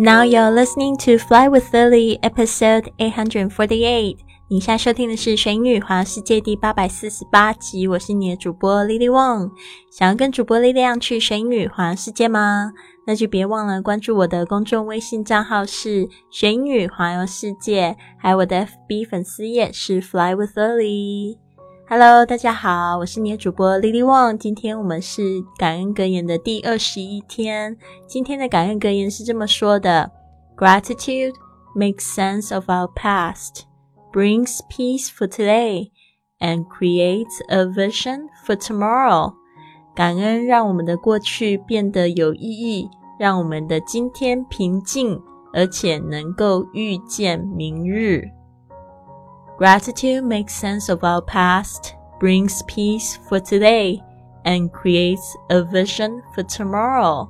Now you're listening to Fly with Lily, episode eight hundred forty-eight. 你现在收听的是《神女环游世界》第八百四十八集。我是你的主播 Lily Wong。想要跟主播力量去神女环游世界吗？那就别忘了关注我的公众微信账号是“神女环游世界”，还有我的 FB 粉丝页是 “Fly with Lily”。Hello，大家好，我是你的主播 Lily Wang。今天我们是感恩格言的第二十一天。今天的感恩格言是这么说的：Gratitude makes sense of our past。brings peace for today and creates a vision for tomorrow。感恩让我们的过去变得有意义，让我们的今天平静，而且能够预见明日。Gratitude makes sense of our past, brings peace for today, and creates a vision for tomorrow.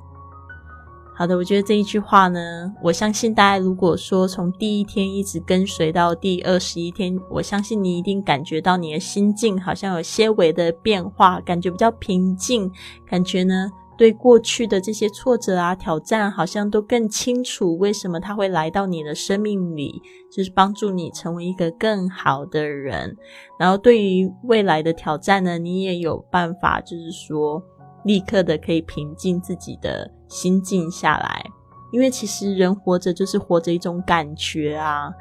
好的，我觉得这一句话呢，我相信大家如果说从第一天一直跟随到第二十一天，我相信你一定感觉到你的心境好像有些微的变化，感觉比较平静，感觉呢对过去的这些挫折啊、挑战，好像都更清楚为什么他会来到你的生命里，就是帮助你成为一个更好的人。然后对于未来的挑战呢，你也有办法，就是说。立刻的可以平静自己的心静下来，因为其实人活着就是活着一种感觉啊。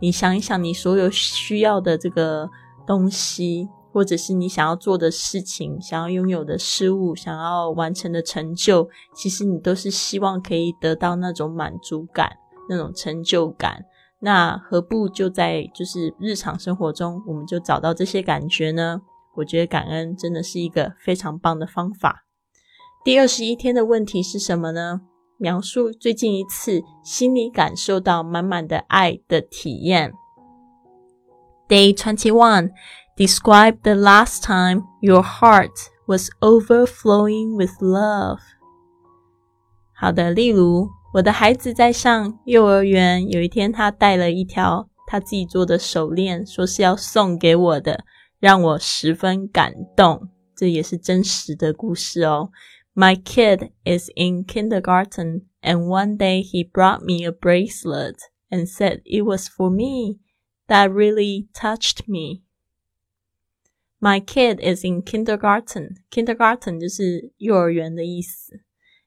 你想一想，你所有需要的这个东西，或者是你想要做的事情、想要拥有的事物、想要完成的成就，其实你都是希望可以得到那种满足感、那种成就感。那何不就在就是日常生活中，我们就找到这些感觉呢？我觉得感恩真的是一个非常棒的方法。第二十一天的问题是什么呢？描述最近一次心里感受到满满的爱的体验。Day twenty one. Describe the last time your heart was overflowing with love. 好的，例如我的孩子在上幼儿园，有一天他带了一条他自己做的手链，说是要送给我的，让我十分感动。这也是真实的故事哦。My kid is in kindergarten, and one day he brought me a bracelet and said it was for me. That really touched me. My kid is in kindergarten. Kindergarten 就是幼儿园的意思。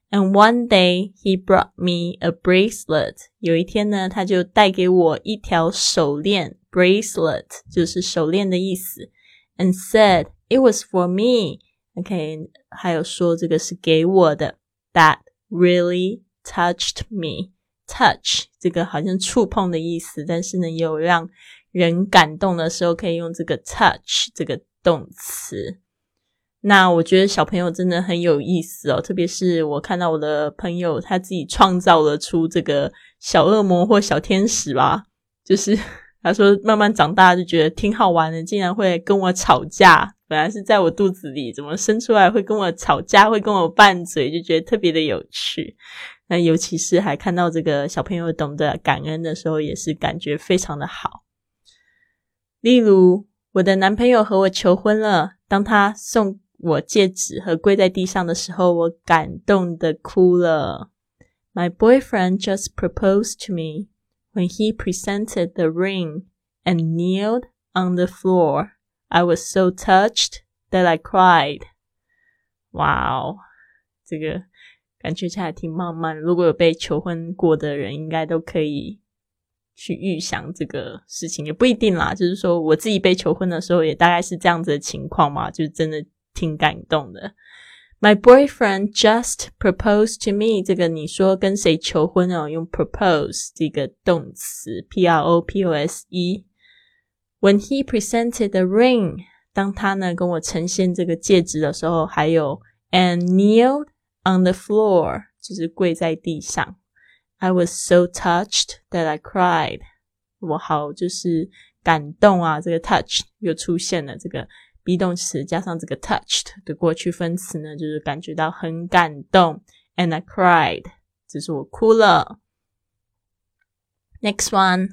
And one day he brought me a bracelet. 有一天呢，他就带给我一条手链。Bracelet 就是手链的意思。And said it was for me. OK，还有说这个是给我的，That really touched me。Touch 这个好像触碰的意思，但是呢，也有让人感动的时候，可以用这个 touch 这个 动词。那我觉得小朋友真的很有意思哦，特别是我看到我的朋友他自己创造了出这个小恶魔或小天使吧，就是 他说慢慢长大就觉得挺好玩的，竟然会跟我吵架。本来是在我肚子里，怎么生出来会跟我吵架，会跟我拌嘴，就觉得特别的有趣。那尤其是还看到这个小朋友懂得感恩的时候，也是感觉非常的好。例如，我的男朋友和我求婚了，当他送我戒指和跪在地上的时候，我感动的哭了。My boyfriend just proposed to me when he presented the ring and kneeled on the floor. I was so touched that I cried. 哇哦，这个感觉起来挺浪漫。如果有被求婚过的人，应该都可以 去预想这个事情，也不一定啦。就是说，我自己被求婚的时候，也大概是这样子的情况嘛，就是真的挺感动的。My boyfriend just proposed to me。这个你说跟谁求婚哦？用 propose 这个动词，p r o p o s e。When he presented the ring，当他呢跟我呈现这个戒指的时候，还有 and kneeled on the floor，就是跪在地上。I was so touched that I cried。我好就是感动啊！这个 touch 又出现了，这个 be 动词加上这个 touched 的过去分词呢，就是感觉到很感动。And I cried，就是我哭了。Next one，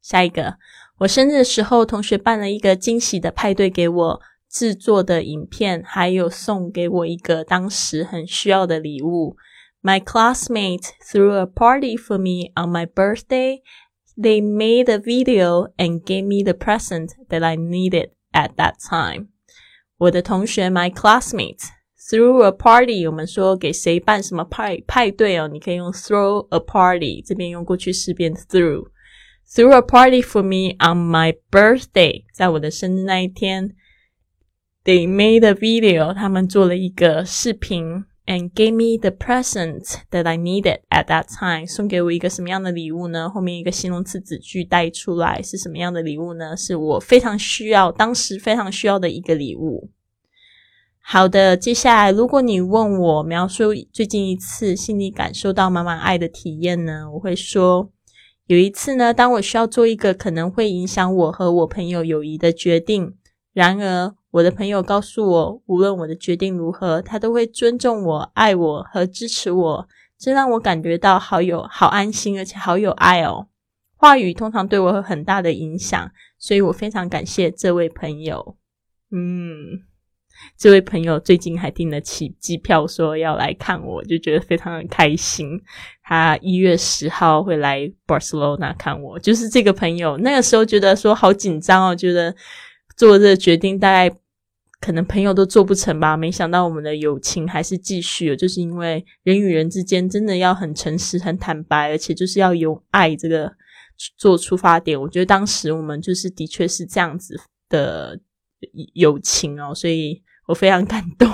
下一个。我生日的时候，同学办了一个惊喜的派对给我，制作的影片，还有送给我一个当时很需要的礼物。My classmates threw a party for me on my birthday. They made a video and gave me the present that I needed at that time. 我的同学，my classmates threw a party。我们说给谁办什么派派对哦，你可以用 throw a party，这边用过去式变 threw。threw a party for me on my birthday，在我的生日那一天。They made a video，他们做了一个视频 ，and gave me the present that I needed at that time。送给我一个什么样的礼物呢？后面一个形容词子句带出来是什么样的礼物呢？是我非常需要，当时非常需要的一个礼物。好的，接下来如果你问我描述最近一次心里感受到满满爱的体验呢，我会说。有一次呢，当我需要做一个可能会影响我和我朋友友谊的决定，然而我的朋友告诉我，无论我的决定如何，他都会尊重我、爱我和支持我，这让我感觉到好有好安心，而且好有爱哦。话语通常对我有很大的影响，所以我非常感谢这位朋友。嗯。这位朋友最近还订了起机票，说要来看我，就觉得非常的开心。他一月十号会来 Barcelona 看我，就是这个朋友。那个时候觉得说好紧张哦，觉得做这个决定大概可能朋友都做不成吧。没想到我们的友情还是继续，就是因为人与人之间真的要很诚实、很坦白，而且就是要有爱这个做出发点。我觉得当时我们就是的确是这样子的友情哦，所以。我非常感动，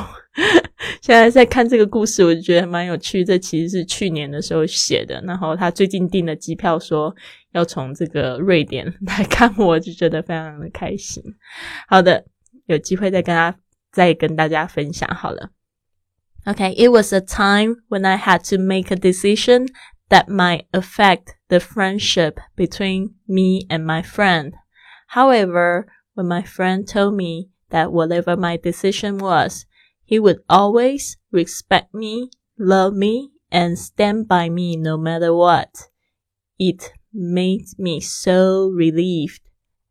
现在在看这个故事，我就觉得蛮有趣。这其实是去年的时候写的，然后他最近订了机票，说要从这个瑞典来看我，就觉得非常的开心。好的，有机会再跟他再跟大家分享好了。Okay, it was a time when I had to make a decision that might affect the friendship between me and my friend. However, when my friend told me that whatever my decision was, he would always respect me, love me, and stand by me no matter what. It made me so relieved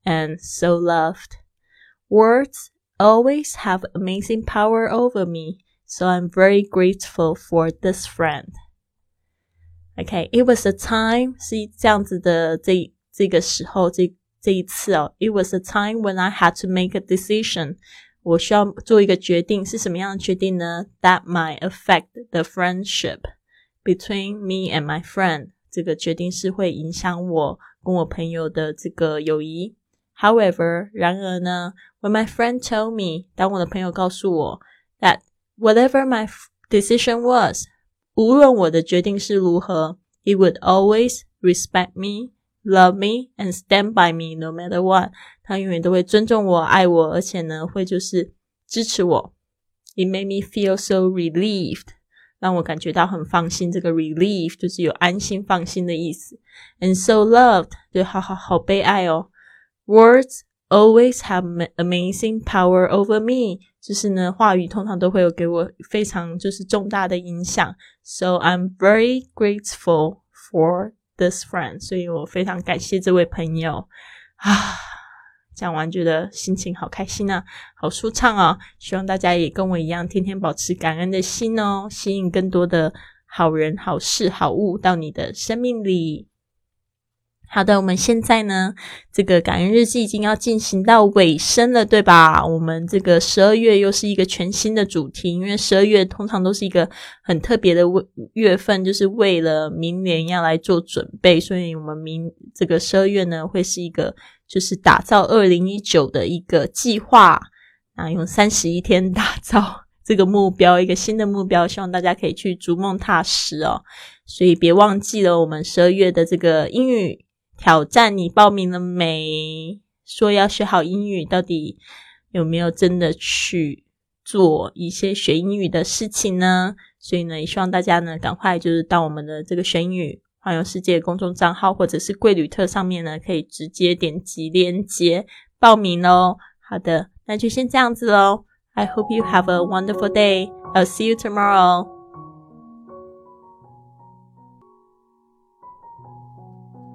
and so loved. Words always have amazing power over me, so I'm very grateful for this friend. Okay, it was a time 是这样子的，这这个时候，这这一次哦，It was a time when I had to make a decision。我需要做一个决定，是什么样的决定呢？That might affect the friendship between me and my friend。这个决定是会影响我跟我朋友的这个友谊。However，然而呢 ，When my friend told me，当我的朋友告诉我，that whatever my decision was，无论我的决定是如何，he would always respect me。love me and stand by me no matter what，他永远都会尊重我、爱我，而且呢会就是支持我。It made me feel so relieved，让我感觉到很放心。这个 relief 就是有安心、放心的意思。And so loved，对，好好好悲哀哦。Words always have amazing power over me，就是呢话语通常都会有给我非常就是重大的影响。So I'm very grateful for This friend，所以我非常感谢这位朋友啊！讲完觉得心情好开心啊，好舒畅啊！希望大家也跟我一样，天天保持感恩的心哦，吸引更多的好人、好事、好物到你的生命里。好的，我们现在呢，这个感恩日记已经要进行到尾声了，对吧？我们这个十二月又是一个全新的主题，因为十二月通常都是一个很特别的月份，就是为了明年要来做准备，所以我们明这个十二月呢，会是一个就是打造二零一九的一个计划啊，用三十一天打造这个目标，一个新的目标，希望大家可以去逐梦踏实哦。所以别忘记了我们十二月的这个英语。挑战你报名了没？说要学好英语，到底有没有真的去做一些学英语的事情呢？所以呢，也希望大家呢，赶快就是到我们的这个学英语环游世界公众账号，或者是贵旅特上面呢，可以直接点击链接报名喽。好的，那就先这样子喽。I hope you have a wonderful day. I'll see you tomorrow.